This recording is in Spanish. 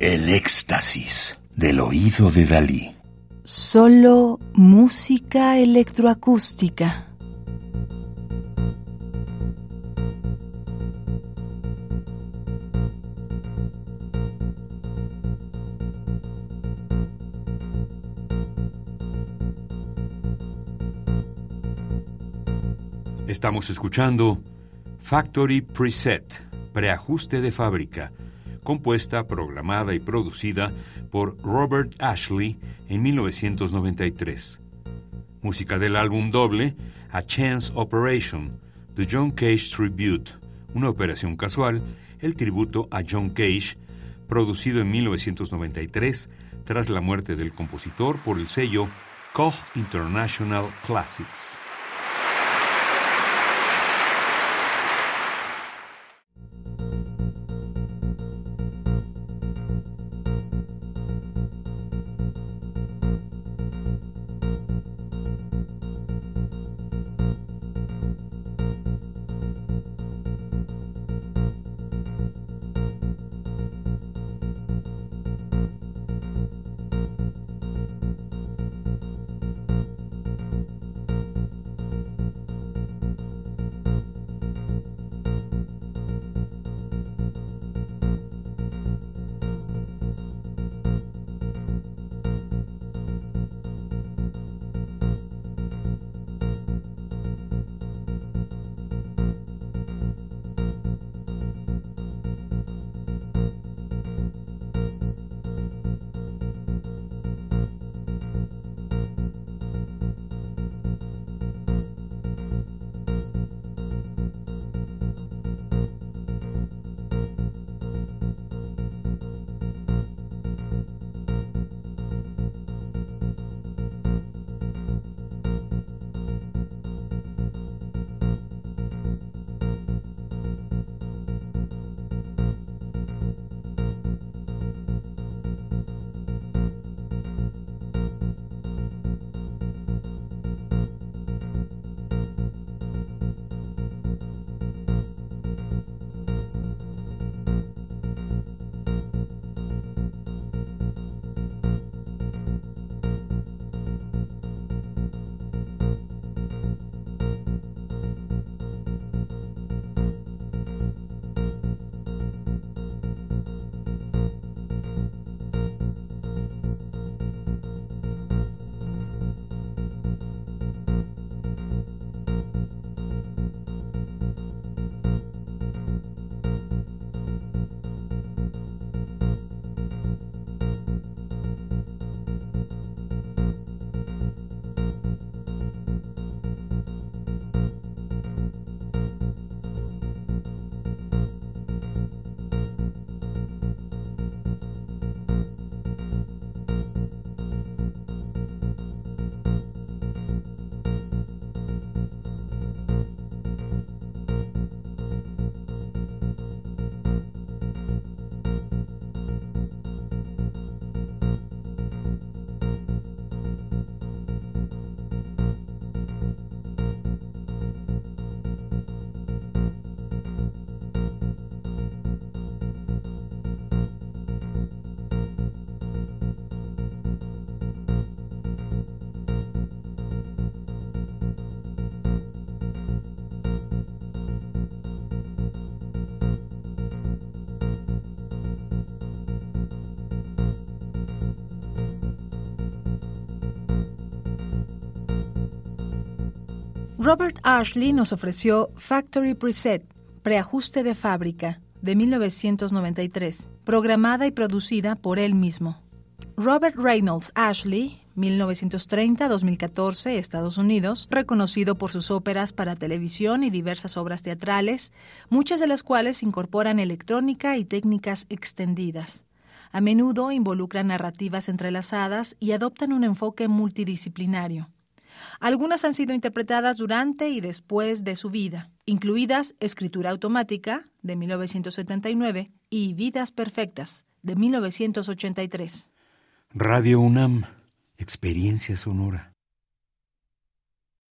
El éxtasis del oído de Dalí. Solo música electroacústica. Estamos escuchando Factory Preset, preajuste de fábrica, compuesta, programada y producida por Robert Ashley en 1993. Música del álbum doble A Chance Operation, The John Cage Tribute, una operación casual, el tributo a John Cage, producido en 1993 tras la muerte del compositor por el sello Koch International Classics. Robert Ashley nos ofreció Factory Preset, preajuste de fábrica, de 1993, programada y producida por él mismo. Robert Reynolds Ashley, 1930-2014, Estados Unidos, reconocido por sus óperas para televisión y diversas obras teatrales, muchas de las cuales incorporan electrónica y técnicas extendidas. A menudo involucran narrativas entrelazadas y adoptan un enfoque multidisciplinario. Algunas han sido interpretadas durante y después de su vida, incluidas Escritura Automática, de 1979, y Vidas Perfectas, de 1983. Radio UNAM, Experiencia Sonora.